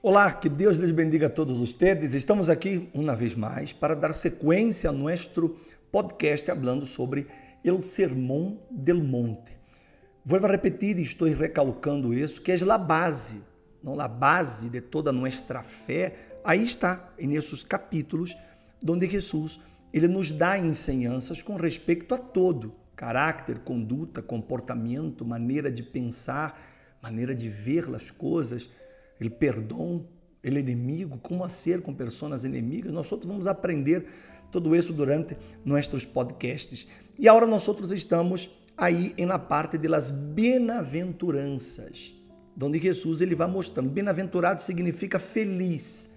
Olá, que Deus lhes bendiga a todos vocês. Estamos aqui uma vez mais para dar sequência a nosso podcast falando sobre o Sermão del Monte. Vou repetir e estou recalcando isso, que é a base, não a base de toda a nossa fé. Aí está, nesses capítulos, onde Jesus ele nos dá ensinanças com respeito a todo, caráter, conduta, comportamento, maneira de pensar, maneira de ver as coisas ele perdão, ele inimigo, como ser com pessoas inimigas. Nós outros vamos aprender tudo isso durante nossos podcasts. E agora nós outros estamos aí na parte das bem-aventuranças, onde Jesus ele vai mostrando. Bem-aventurado significa feliz.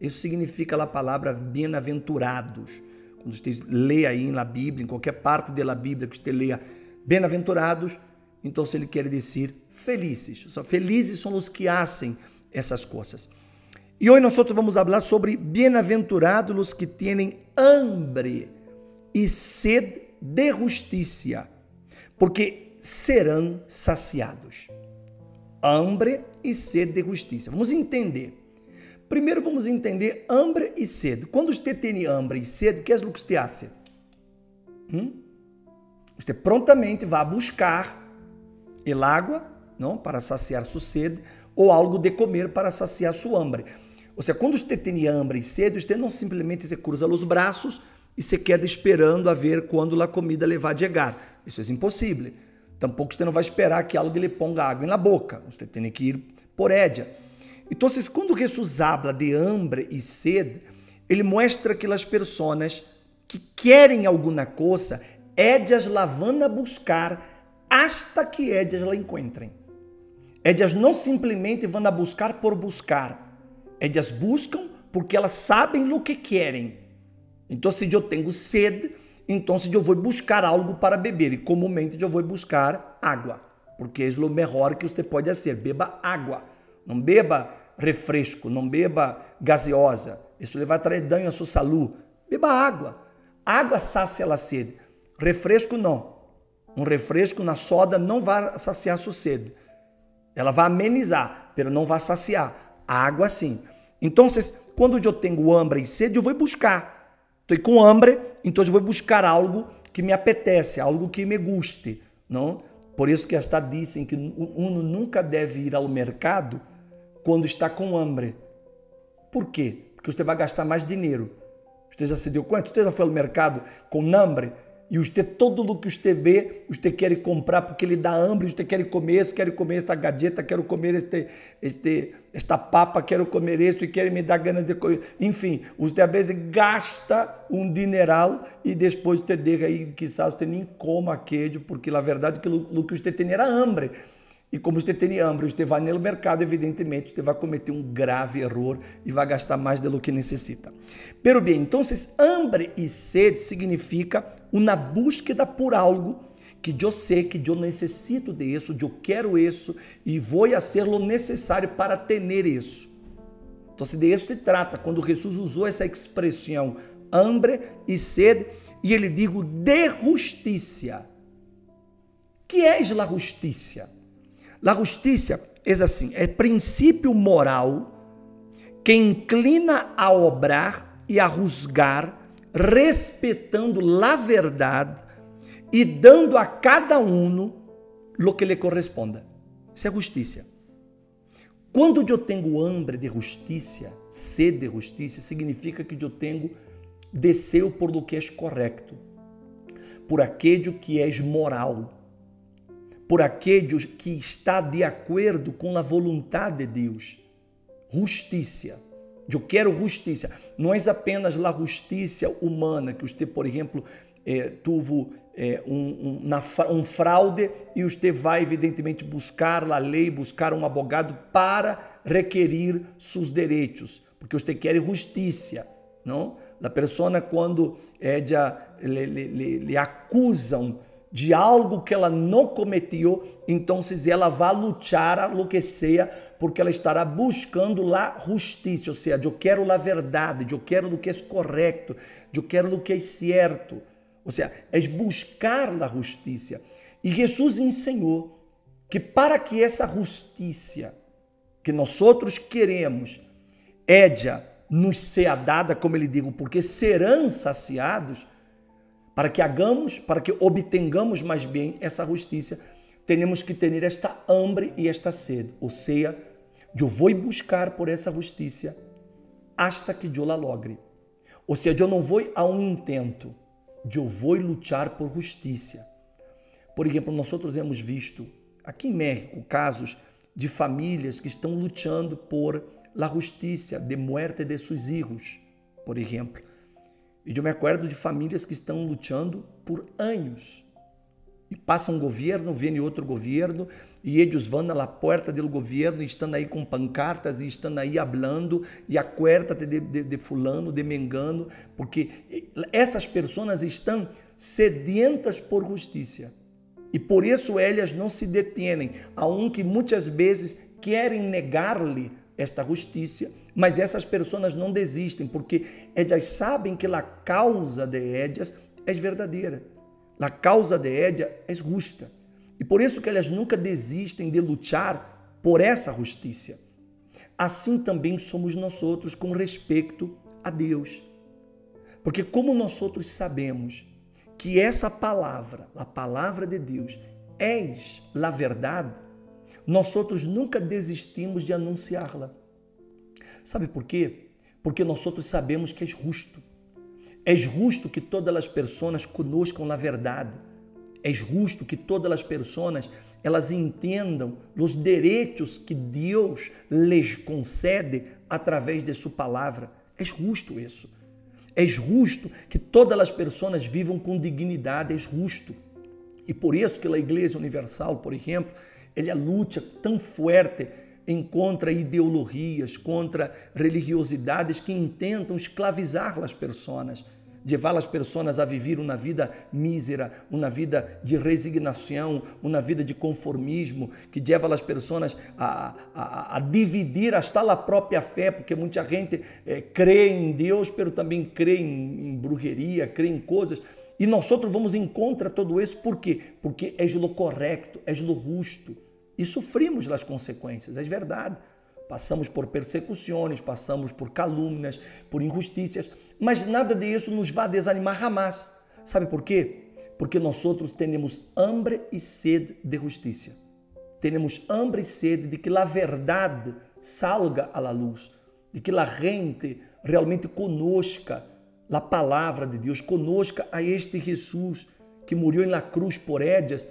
Isso significa a palavra bem-aventurados. Quando você lê aí na Bíblia, em qualquer parte da Bíblia que você leia bem-aventurados, então se ele quer dizer felizes. Felizes são os que hacem essas coisas. E hoje nós vamos falar sobre bem-aventurados os que têm hambre e sede de justiça, porque serão saciados. Hambre e sede de justiça. Vamos entender. Primeiro vamos entender hambre e sede. Quando você tem hambre e sede, o que é o que você faz? Hum? Você prontamente vai buscar el água, não, para saciar sua sede, ou algo de comer para saciar sua hambre. Ou seja, quando você tem hambre e sede, você não simplesmente se cruza os braços e se queda esperando a ver quando a comida lhe vai chegar. Isso é impossível. Tampouco você não vai esperar que algo lhe ponga água na boca. Você tem que ir por édia. Então, quando Jesus habla de hambre e sede, ele mostra que as pessoas que querem alguma coisa, édias lá vão a buscar hasta que édias la encontrem. Elas não simplesmente vão a buscar por buscar. Elas buscam porque elas sabem o que querem. Então, se eu tenho sede, então eu vou buscar algo para beber. E comumente eu vou buscar água, porque é o melhor que você pode fazer. Beba água. Não beba refresco, não beba gaseosa. Isso vai trazer dano à sua saúde. Beba água. Água sacia a sede. Refresco não. Um refresco na soda não vai saciar sua sede. Ela vai amenizar, mas não vai saciar. A água sim. Então, quando eu tenho hambre e sede, eu vou buscar. Estou com hambre, então eu vou buscar algo que me apetece, algo que me guste, não? Por isso que esta dizem que um nunca deve ir ao mercado quando está com hambre. Por quê? Porque você vai gastar mais dinheiro. Você já se deu conta? Você já foi ao mercado com hambre? E você, todo o que você vê, você quer comprar porque ele dá hambre, você quer comer isso, quer comer esta gadgeta, quero comer este, este, esta papa, quero comer isso e quer me dar ganas de comer. Enfim, você às vezes gasta um dineral e depois você deixa aí, quizás você nem coma queijo, porque na verdade o que você tem era hambre. E como você tem hambre, você vai no mercado, evidentemente, você vai cometer um grave erro e vai gastar mais do que necessita. Pero bem, então, hambre e sede significa uma búsqueda por algo que eu sei que eu necessito de isso, eu quero isso e vou fazer o necessário para ter isso. Então, de isso se trata, quando Jesus usou essa expressão hambre e sede, e ele digo de justiça. Que é a justiça? La justiça é assim, é princípio moral que inclina a obrar e a juzgar, respeitando a verdade e dando a cada um o que lhe corresponda. Isso é justiça. Quando eu tenho hambre de justiça, sede de justiça, significa que eu tenho desejo por do que é correto, por aquilo que é moral, por aquele que está de acordo com a vontade de Deus. Justiça. Eu quero justiça. Não é apenas a justiça humana, que você, por exemplo, eh, eh, um, um, um fraude e você vai, evidentemente, buscar a lei, buscar um advogado para requerir seus direitos, porque você quer justiça, não? A pessoa, quando é, lhe, lhe, lhe acusam de algo que ela não cometeu, então ela vai lutar lo que seja, porque ela estará buscando a justiça, ou seja, eu quero a verdade, eu quero o que é correto, eu quero o que é certo. Ou seja, é buscar a justiça. E Jesus ensinou que para que essa justiça que nós outros queremos édia nos sea dada, como ele digo, porque serão saciados, para que hagamos, para que obtengamos mais bem essa justiça, temos que ter esta hambre e esta sede, ou seja, eu vou buscar por essa justiça hasta que eu la logre. Ou seja, eu não vou a um intento, eu vou lutar por justiça. Por exemplo, nós outros visto aqui em México casos de famílias que estão lutando por la justiça de muerte de seus filhos, por exemplo. E eu me acordo de famílias que estão lutando por anos. E passa um governo, vem outro governo, e eles vão na porta do governo, e estão aí com pancartas, e estão aí hablando, e acuérdate de, de, de fulano, de mengano, porque essas pessoas estão sedientas por justiça. E por isso elas não se detêm, aunque muitas vezes querem negar-lhe esta justiça, mas essas pessoas não desistem, porque elas sabem que a causa de elas é verdadeira. A causa de elas é justa. E por isso que elas nunca desistem de lutar por essa justiça. Assim também somos nós outros com respeito a Deus. Porque como nós outros sabemos que essa palavra, a palavra de Deus, é a verdade, nós outros nunca desistimos de anunciá-la. Sabe por quê? Porque nós outros sabemos que é justo. É justo que todas as pessoas conozcam a verdade. É justo que todas as pessoas elas entendam os direitos que Deus lhes concede através de sua palavra. É justo isso. É justo que todas as pessoas vivam com dignidade, é justo. E por isso que a Igreja Universal, por exemplo, ele luta tão forte em contra ideologias, contra religiosidades que intentam escravizar as pessoas, levar as pessoas a viver uma vida mísera, uma vida de resignação, uma vida de conformismo, que leva as pessoas a, a, a dividir a própria fé, porque muita gente é, crê em Deus, mas também crê em, em brujeria, crê em coisas. E nós outros vamos em contra tudo isso, por quê? Porque é o correto, é o justo e sofrimos as consequências, é verdade. Passamos por persecuções, passamos por calúnias, por injustiças, mas nada disso nos vai desanimar jamais. Sabe por quê? Porque nós outros temos hambre e sede de justiça. Temos hambre e sede de que a verdade salga à luz, de que a gente realmente conosca a palavra de Deus, conosca a este Jesus que morreu na cruz por elas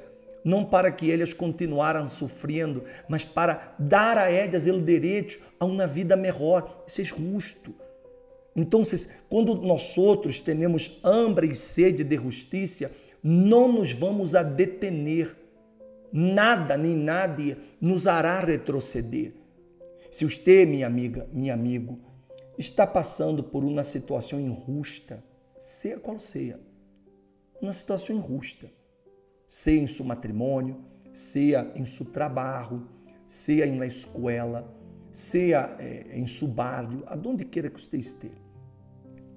não para que eles continuaram sofrendo, mas para dar a eles o direito a uma vida melhor. Isso é justo. Então, quando nós outros temos hambre e sede de justiça, não nos vamos a detener. Nada nem nada nos hará retroceder. Se você, minha amiga, meu amigo, está passando por uma situação injusta, seja qual seja, uma situação injusta, seja em seu matrimônio, seja em seu trabalho, seja na escola, seja eh, em seu barrio, aonde queira que você esteja.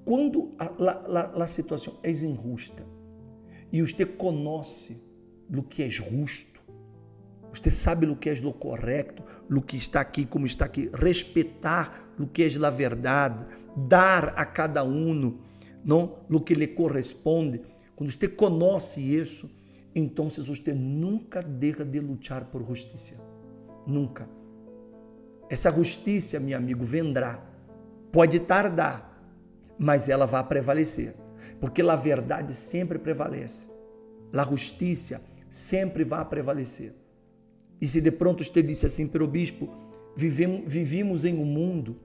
Quando a, a, a, situação é injusta e você conhece o que é justo, você sabe o que é o correto, o que está aqui, como está aqui, respeitar o que é a verdade, dar a cada um não o que lhe corresponde. Quando você conhece isso, então você nunca deixa de lutar por justiça. Nunca. Essa justiça, meu amigo, vendrá. Pode tardar, mas ela vai prevalecer. Porque a verdade sempre prevalece. A justiça sempre vai prevalecer. E se de pronto você disse assim, pero bispo, vivemos, vivimos em um mundo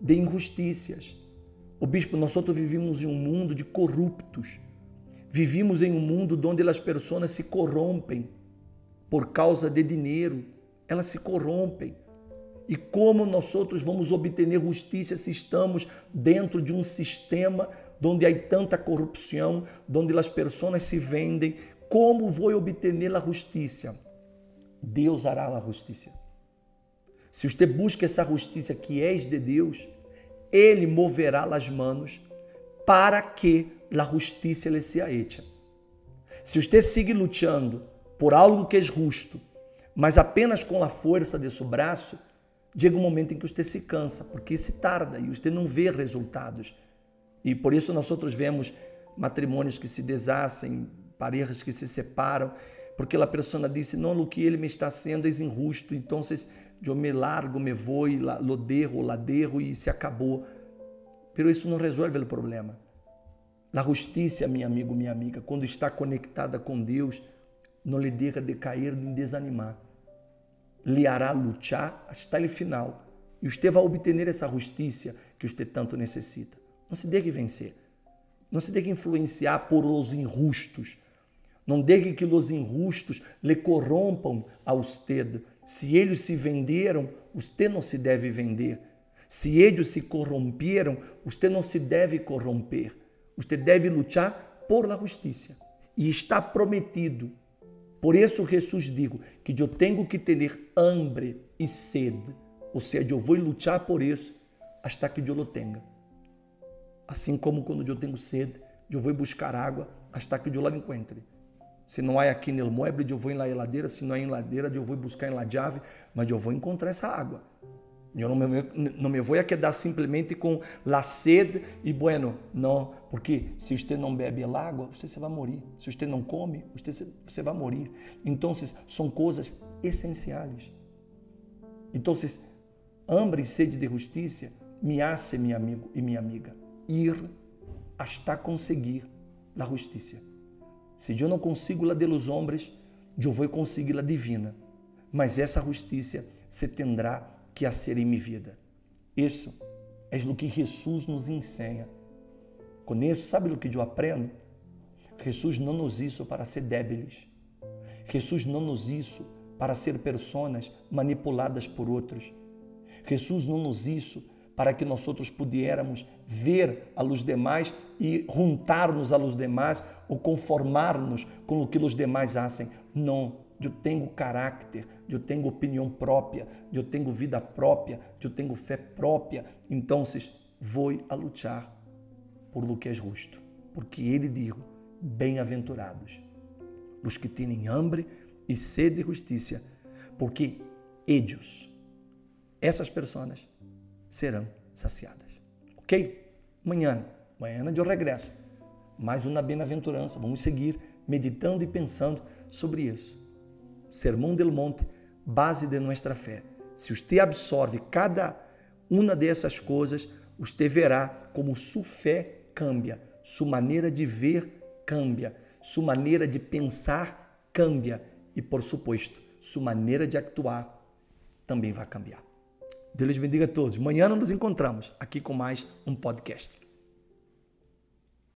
de injustiças. O bispo, nós outros vivimos em um mundo de corruptos Vivimos em um mundo onde as pessoas se corrompem por causa de dinheiro. Elas se corrompem. E como nós outros vamos obter justiça se estamos dentro de um sistema onde há tanta corrupção, onde as pessoas se vendem? Como vou obter a justiça? Deus hará a justiça. Se você busca essa justiça que és de Deus, Ele moverá as mãos para que la justiça lhe sea hecha. Se você sigue lutando por algo que é justo, mas apenas com a força de seu braço, chega um momento em que você se cansa, porque se tarda e você não vê resultados. E por isso nós outros vemos matrimônios que se desacem, parejas que se separam, porque a pessoa disse, não, o que ele me está sendo é injusto, então eu me largo, me vou, lo derro, la derro e se acabou. Pero isso não resolve o problema. A justiça, meu amigo, minha amiga, quando está conectada com Deus, não lhe deixa de cair nem desanimar. Lhe hará lutar até o final. E você vai obter essa justiça que você tanto necessita. Não se deixe vencer. Não se deixe influenciar por os injustos. Não deixe que os injustos lhe corrompam a você. Se eles se venderam, você não se deve vender. Se eles se corromperam, você não se deve corromper. Você deve lutar por la justiça. E está prometido. Por isso Jesus digo que eu tenho que ter hambre e sede. Ou seja, eu vou lutar por isso até que eu lo tenha. Assim como quando eu tenho sede, eu vou buscar água até que eu la encontre. Se não há aqui no mueble, eu vou em la heladeira. Se não há em ladeira, eu vou buscar em la llave, mas eu vou encontrar essa água. Eu não me, não me vou a quedar simplesmente com la e bueno, não, porque se você não bebe água, você vai morrer. Se você não come, você, vai morrer. Então, são coisas essenciais. Então, hambre e sede de justiça me hace, meu amigo e minha amiga, ir hasta conseguir a justiça. Se eu não consigo la de los hombres, eu vou conseguir la divina. Mas essa justiça se tendrá que a ser em minha vida. Isso é o que Jesus nos ensina. Com isso, sabe o que eu aprendo? Jesus não nos isso para ser débiles. Jesus não nos isso para ser pessoas manipuladas por outros. Jesus não nos isso para que nós outros pudiéramos ver a los demais e juntar-nos a los demais ou conformar-nos com o que os demais fazem. Não eu tenho caráter, eu tenho opinião própria, eu tenho vida própria, eu tenho fé própria. Então, vou a lutar por lo que é justo, porque ele diz: bem-aventurados os que têm hambre e sede de justiça, porque eles, essas pessoas, serão saciadas. Ok? Amanhã, amanhã eu regresso. Mais uma bem-aventurança. Vamos seguir meditando e pensando sobre isso. Sermão del Monte, base de nossa fé. Se você absorve cada uma dessas coisas, você verá como sua fé cambia, sua maneira de ver cambia, sua maneira de pensar cambia e, por suposto, sua maneira de actuar também vai cambiar. Deus bendiga a todos. Amanhã nos encontramos aqui com mais um podcast.